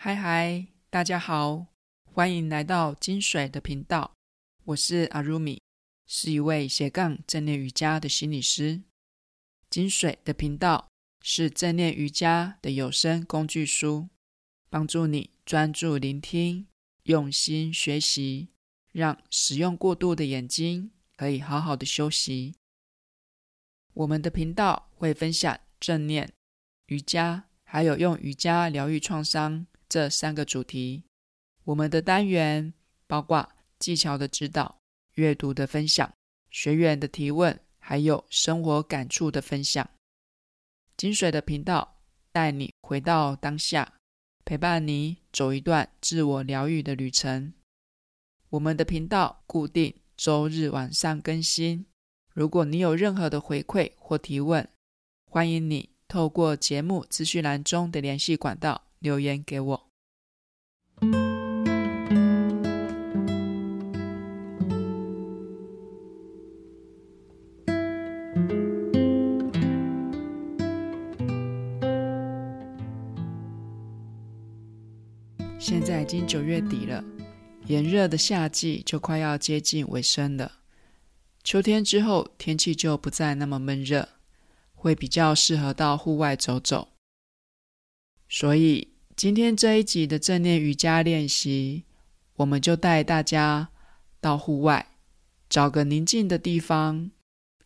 嗨嗨，大家好，欢迎来到金水的频道。我是阿如米，是一位斜杠正念瑜伽的心理师。金水的频道是正念瑜伽的有声工具书，帮助你专注聆听、用心学习，让使用过度的眼睛可以好好的休息。我们的频道会分享正念、瑜伽，还有用瑜伽疗愈创伤。这三个主题，我们的单元包括技巧的指导、阅读的分享、学员的提问，还有生活感触的分享。金水的频道带你回到当下，陪伴你走一段自我疗愈的旅程。我们的频道固定周日晚上更新。如果你有任何的回馈或提问，欢迎你透过节目资讯栏中的联系管道。留言给我。现在已经九月底了，炎热的夏季就快要接近尾声了。秋天之后，天气就不再那么闷热，会比较适合到户外走走。所以，今天这一集的正念瑜伽练习，我们就带大家到户外，找个宁静的地方，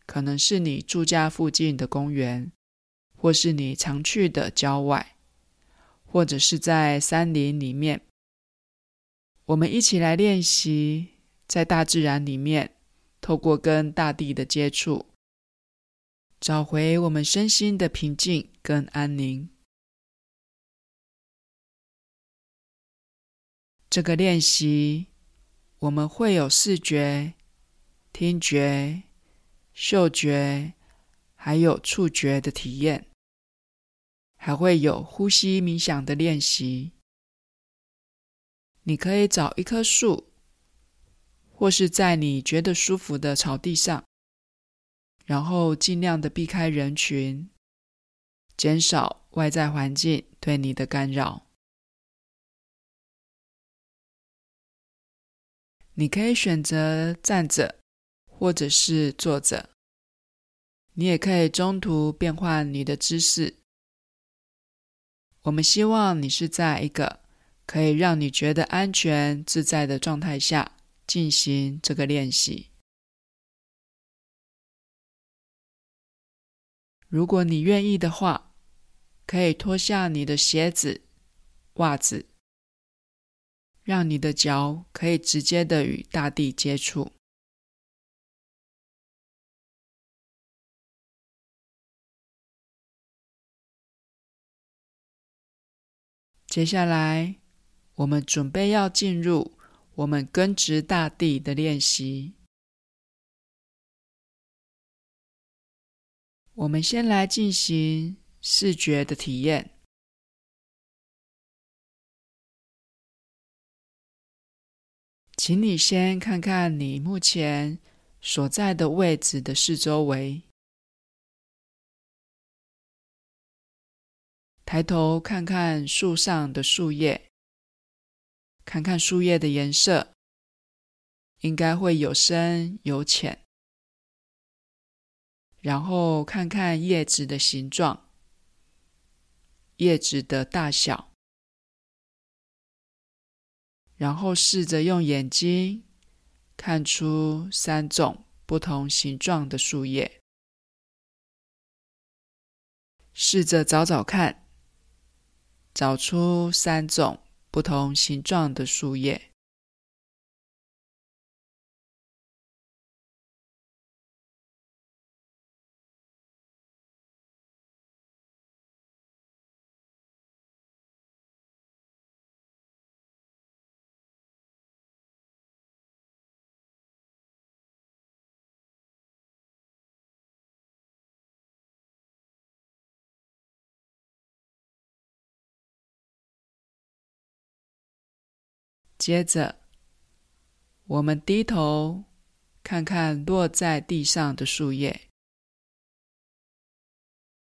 可能是你住家附近的公园，或是你常去的郊外，或者是在山林里面。我们一起来练习，在大自然里面，透过跟大地的接触，找回我们身心的平静跟安宁。这个练习，我们会有视觉、听觉、嗅觉，还有触觉的体验，还会有呼吸冥想的练习。你可以找一棵树，或是在你觉得舒服的草地上，然后尽量的避开人群，减少外在环境对你的干扰。你可以选择站着，或者是坐着。你也可以中途变换你的姿势。我们希望你是在一个可以让你觉得安全自在的状态下进行这个练习。如果你愿意的话，可以脱下你的鞋子、袜子。让你的脚可以直接的与大地接触。接下来，我们准备要进入我们根植大地的练习。我们先来进行视觉的体验。请你先看看你目前所在的位置的四周围，抬头看看树上的树叶，看看树叶的颜色，应该会有深有浅。然后看看叶子的形状，叶子的大小。然后试着用眼睛看出三种不同形状的树叶，试着找找看，找出三种不同形状的树叶。接着，我们低头看看落在地上的树叶，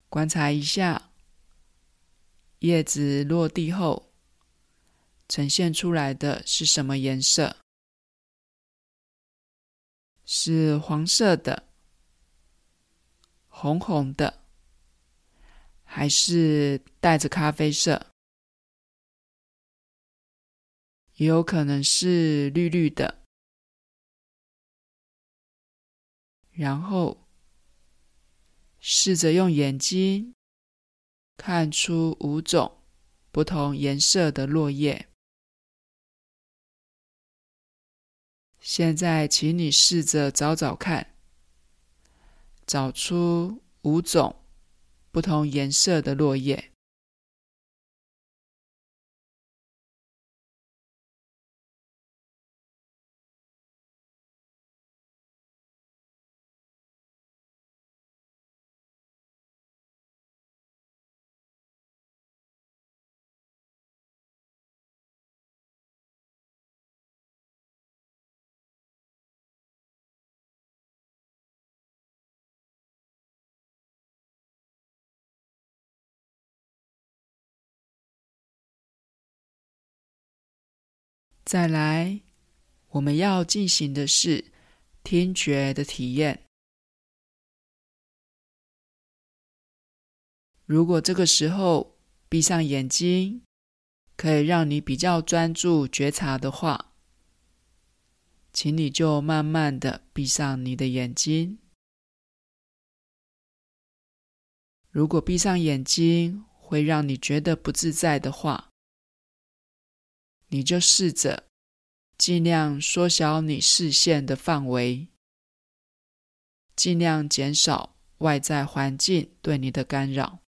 观察一下叶子落地后呈现出来的是什么颜色？是黄色的、红红的，还是带着咖啡色？也有可能是绿绿的。然后试着用眼睛看出五种不同颜色的落叶。现在，请你试着找找看，找出五种不同颜色的落叶。再来，我们要进行的是听觉的体验。如果这个时候闭上眼睛，可以让你比较专注觉察的话，请你就慢慢的闭上你的眼睛。如果闭上眼睛会让你觉得不自在的话，你就试着尽量缩小你视线的范围，尽量减少外在环境对你的干扰。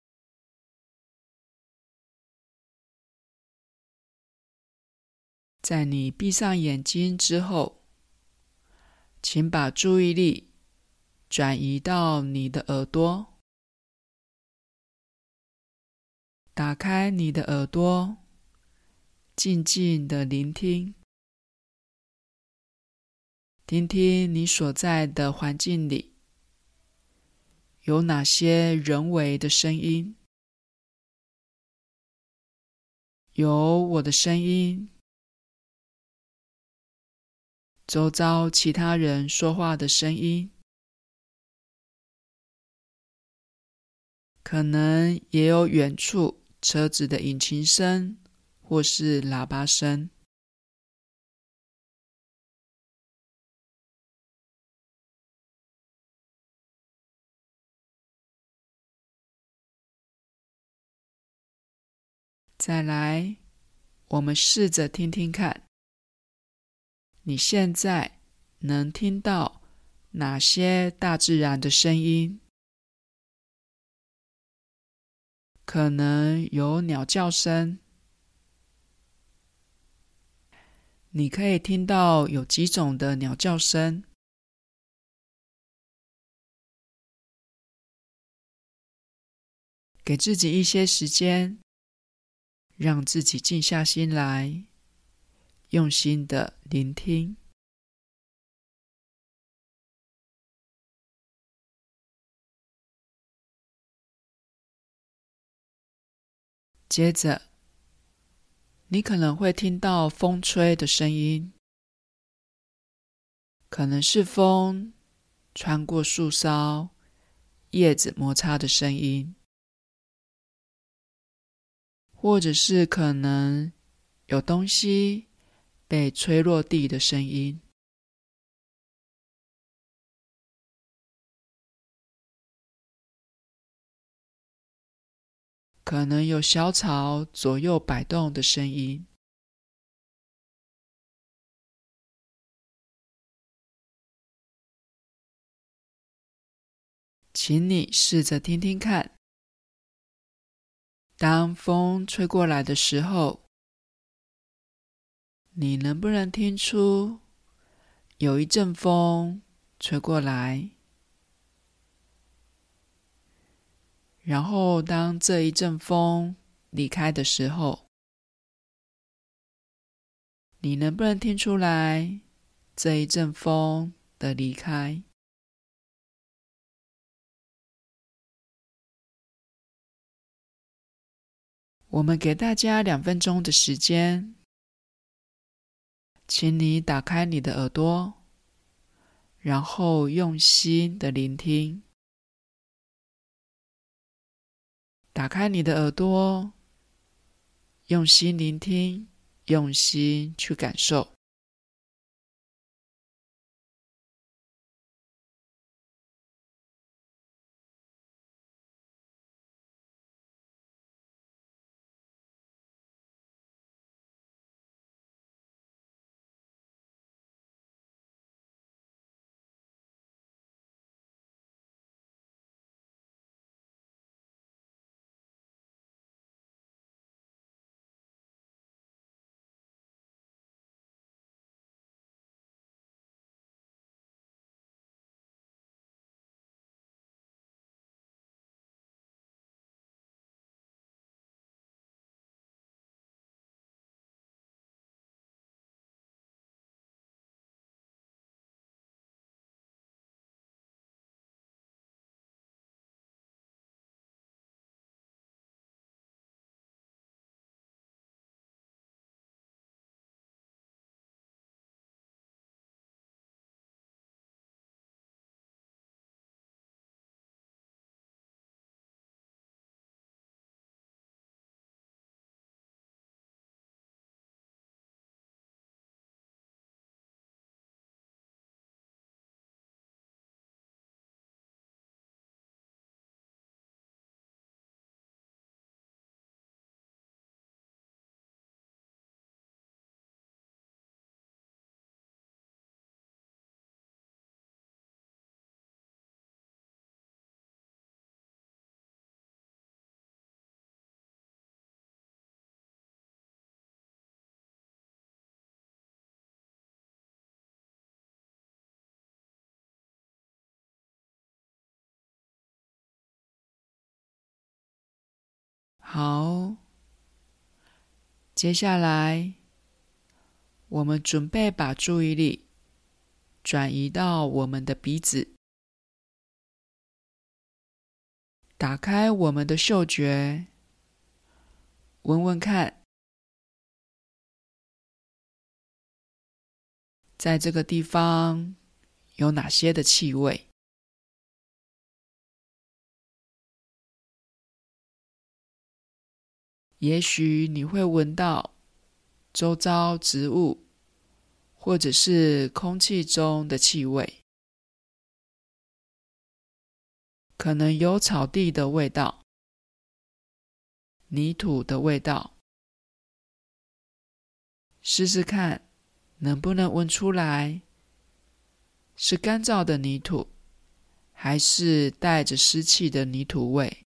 在你闭上眼睛之后，请把注意力转移到你的耳朵，打开你的耳朵。静静的聆听，听听你所在的环境里有哪些人为的声音，有我的声音，周遭其他人说话的声音，可能也有远处车子的引擎声。或是喇叭声。再来，我们试着听听看，你现在能听到哪些大自然的声音？可能有鸟叫声。你可以听到有几种的鸟叫声，给自己一些时间，让自己静下心来，用心的聆听。接着。你可能会听到风吹的声音，可能是风穿过树梢、叶子摩擦的声音，或者是可能有东西被吹落地的声音。可能有小草左右摆动的声音，请你试着听听看。当风吹过来的时候，你能不能听出有一阵风吹过来？然后，当这一阵风离开的时候，你能不能听出来这一阵风的离开？我们给大家两分钟的时间，请你打开你的耳朵，然后用心的聆听。打开你的耳朵，用心聆听，用心去感受。好，接下来我们准备把注意力转移到我们的鼻子，打开我们的嗅觉，闻闻看，在这个地方有哪些的气味。也许你会闻到周遭植物或者是空气中的气味，可能有草地的味道、泥土的味道。试试看，能不能闻出来是干燥的泥土，还是带着湿气的泥土味？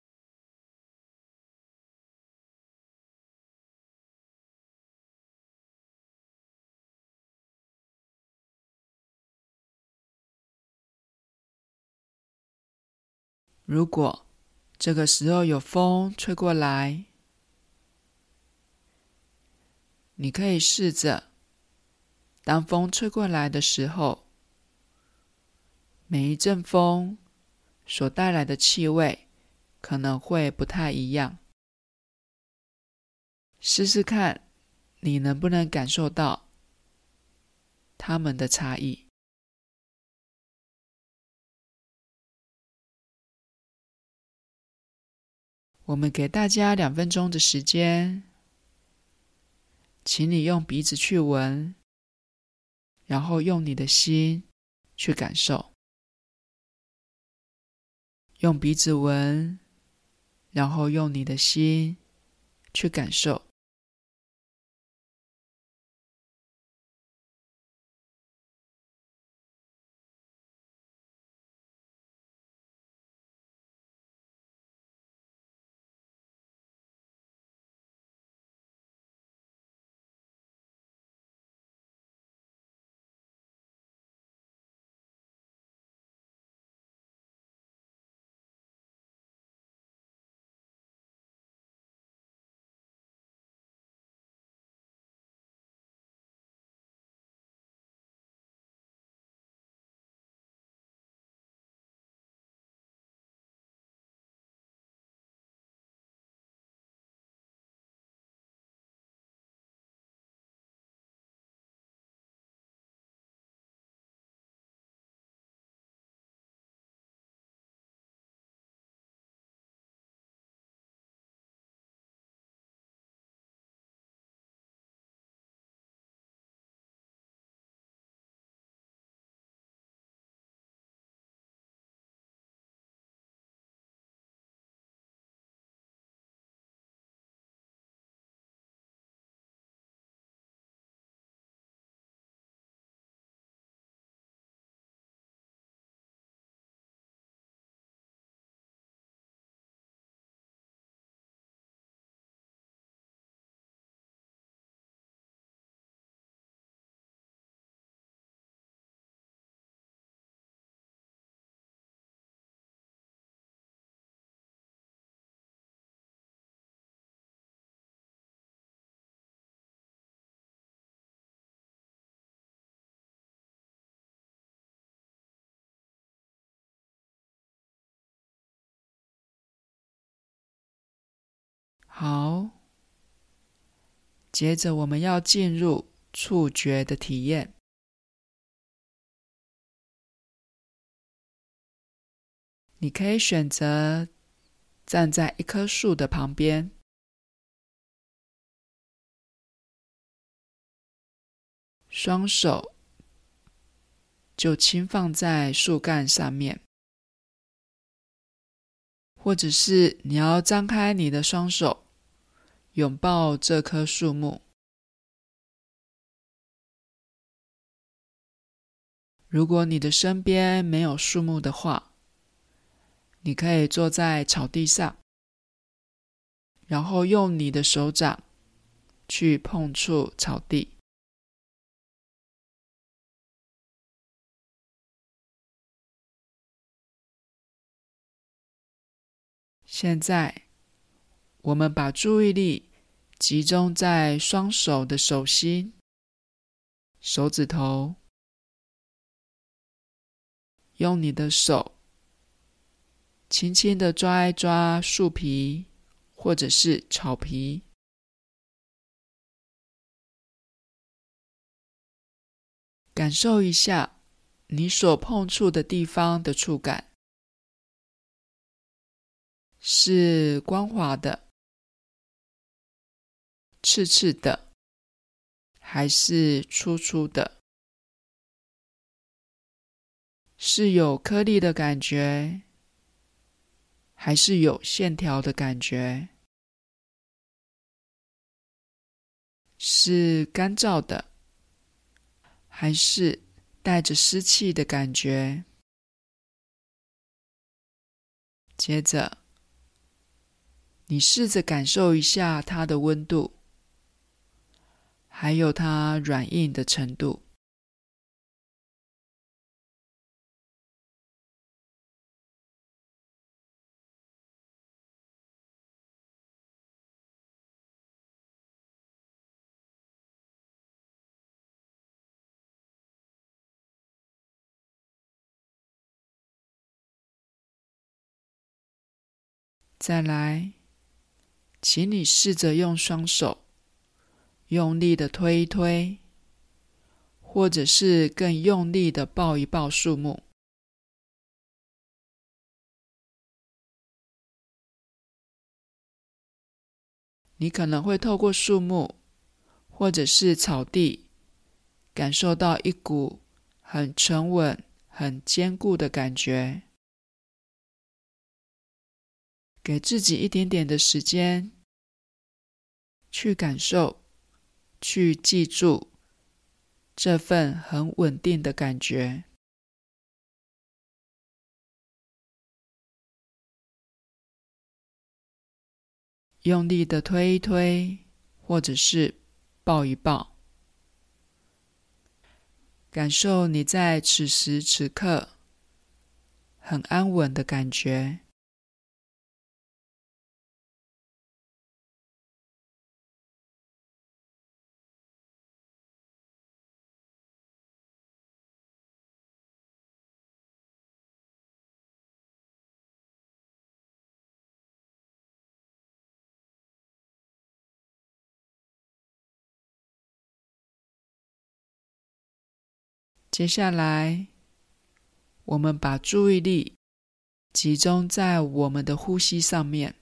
如果这个时候有风吹过来，你可以试着，当风吹过来的时候，每一阵风所带来的气味可能会不太一样。试试看，你能不能感受到它们的差异？我们给大家两分钟的时间，请你用鼻子去闻，然后用你的心去感受。用鼻子闻，然后用你的心去感受。接着，我们要进入触觉的体验。你可以选择站在一棵树的旁边，双手就轻放在树干上面，或者是你要张开你的双手，拥抱这棵树木。如果你的身边没有树木的话，你可以坐在草地上，然后用你的手掌去碰触草地。现在，我们把注意力集中在双手的手心、手指头，用你的手。轻轻的抓一抓树皮，或者是草皮，感受一下你所碰触的地方的触感，是光滑的、刺刺的，还是粗粗的？是有颗粒的感觉？还是有线条的感觉，是干燥的，还是带着湿气的感觉？接着，你试着感受一下它的温度，还有它软硬的程度。再来，请你试着用双手用力的推一推，或者是更用力的抱一抱树木。你可能会透过树木或者是草地，感受到一股很沉稳、很坚固的感觉。给自己一点点的时间，去感受，去记住这份很稳定的感觉。用力的推一推，或者是抱一抱，感受你在此时此刻很安稳的感觉。接下来，我们把注意力集中在我们的呼吸上面，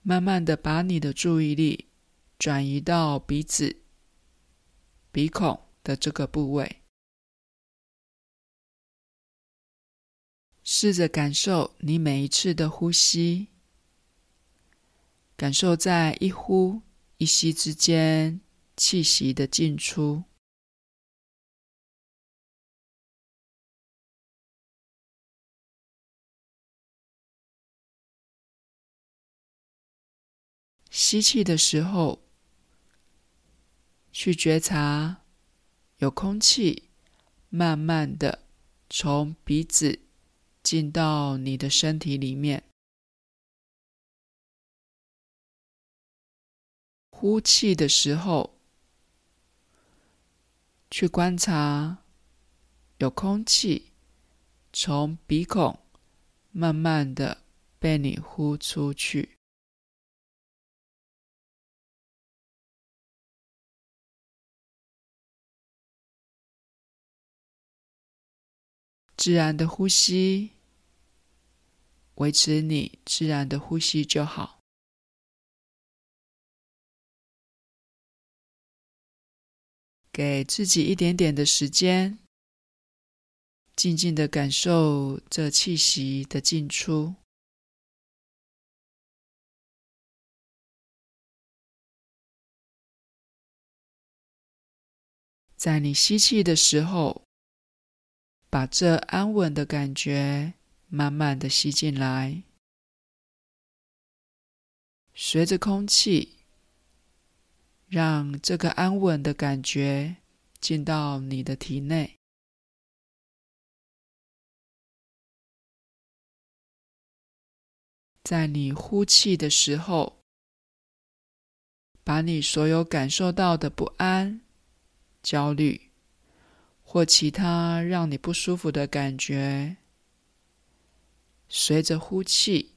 慢慢的把你的注意力转移到鼻子、鼻孔的这个部位，试着感受你每一次的呼吸，感受在一呼一吸之间。气息的进出，吸气的时候，去觉察有空气慢慢的从鼻子进到你的身体里面。呼气的时候，去观察有空气从鼻孔慢慢的被你呼出去。自然的呼吸维持你自然的呼吸就好。给自己一点点的时间，静静的感受这气息的进出。在你吸气的时候，把这安稳的感觉慢慢的吸进来，随着空气，让这个安稳的感觉进到你的体内。在你呼气的时候，把你所有感受到的不安、焦虑或其他让你不舒服的感觉，随着呼气，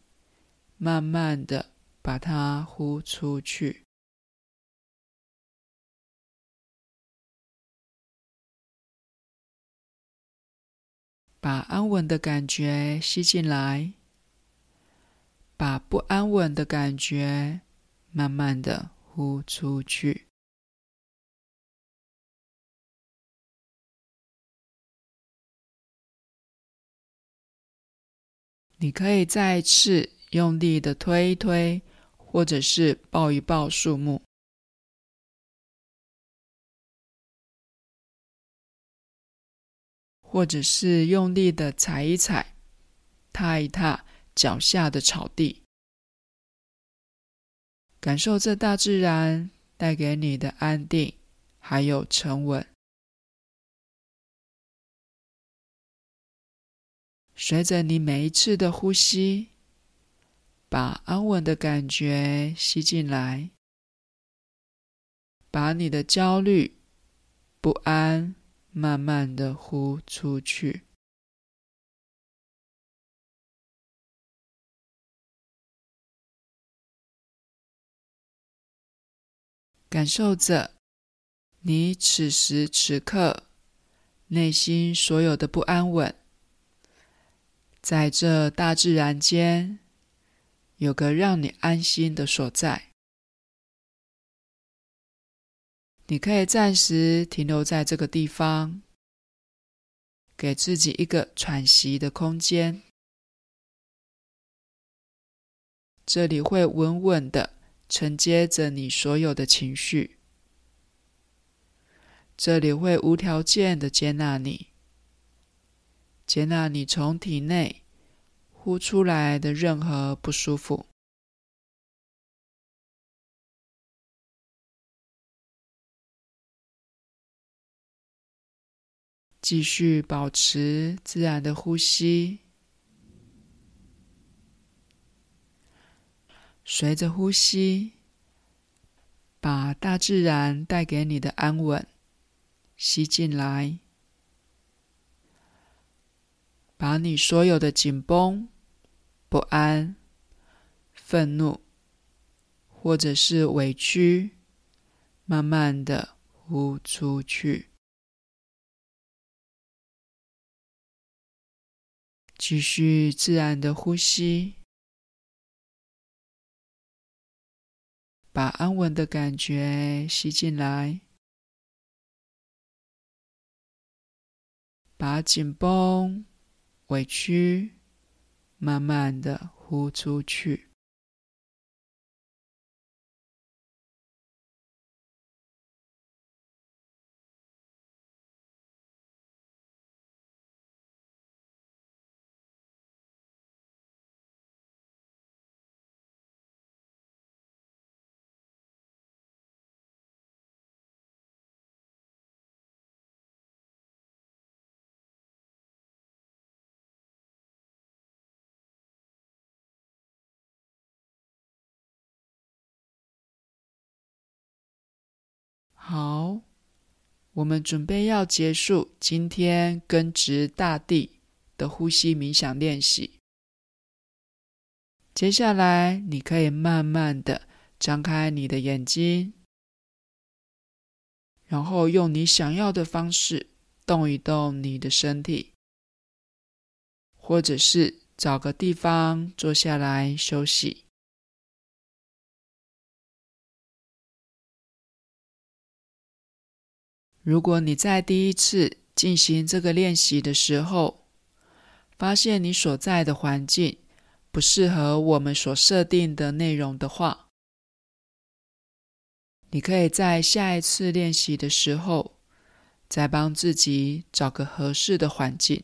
慢慢的把它呼出去。把安稳的感觉吸进来，把不安稳的感觉慢慢的呼出去。你可以再次用力的推一推，或者是抱一抱树木，或者是用力的踩一踩、踏一踏脚下的草地，感受这大自然带给你的安定，还有沉稳。随着你每一次的呼吸，把安稳的感觉吸进来，把你的焦虑、不安慢慢的呼出去。感受着你此时此刻内心所有的不安稳。在这大自然间，有个让你安心的所在，你可以暂时停留在这个地方，给自己一个喘息的空间。这里会稳稳的承接着你所有的情绪，这里会无条件的接纳你。接纳你从体内呼出来的任何不舒服，继续保持自然的呼吸，随着呼吸，把大自然带给你的安稳吸进来。把你所有的紧绷、不安、愤怒，或者是委屈，慢慢的呼出去。继续自然的呼吸，把安稳的感觉吸进来，把紧绷。委屈，慢慢的呼出去。我们准备要结束今天根植大地的呼吸冥想练习。接下来，你可以慢慢的张开你的眼睛，然后用你想要的方式动一动你的身体，或者是找个地方坐下来休息。如果你在第一次进行这个练习的时候，发现你所在的环境不适合我们所设定的内容的话，你可以在下一次练习的时候，再帮自己找个合适的环境。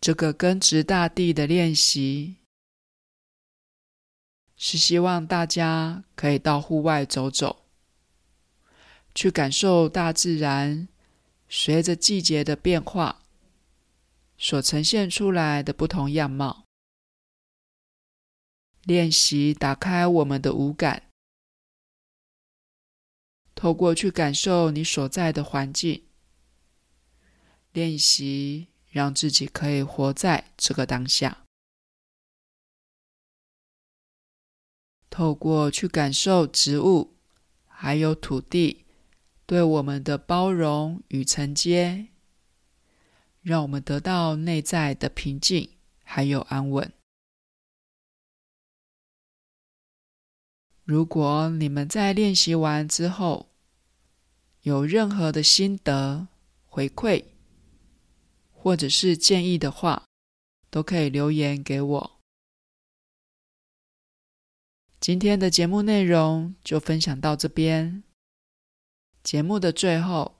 这个根植大地的练习，是希望大家可以到户外走走，去感受大自然随着季节的变化所呈现出来的不同样貌。练习打开我们的五感，透过去感受你所在的环境，练习让自己可以活在这个当下。透过去感受植物，还有土地对我们的包容与承接，让我们得到内在的平静还有安稳。如果你们在练习完之后有任何的心得回馈，或者是建议的话，都可以留言给我。今天的节目内容就分享到这边。节目的最后，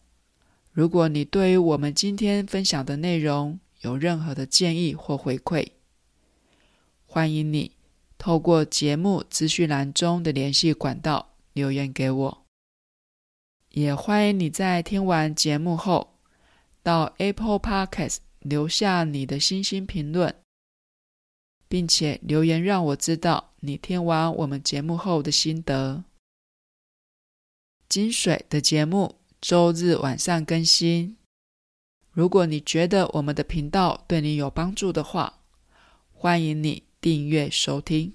如果你对于我们今天分享的内容有任何的建议或回馈，欢迎你透过节目资讯栏中的联系管道留言给我。也欢迎你在听完节目后，到 Apple Podcast 留下你的星星评论。并且留言让我知道你听完我们节目后的心得。金水的节目周日晚上更新。如果你觉得我们的频道对你有帮助的话，欢迎你订阅收听。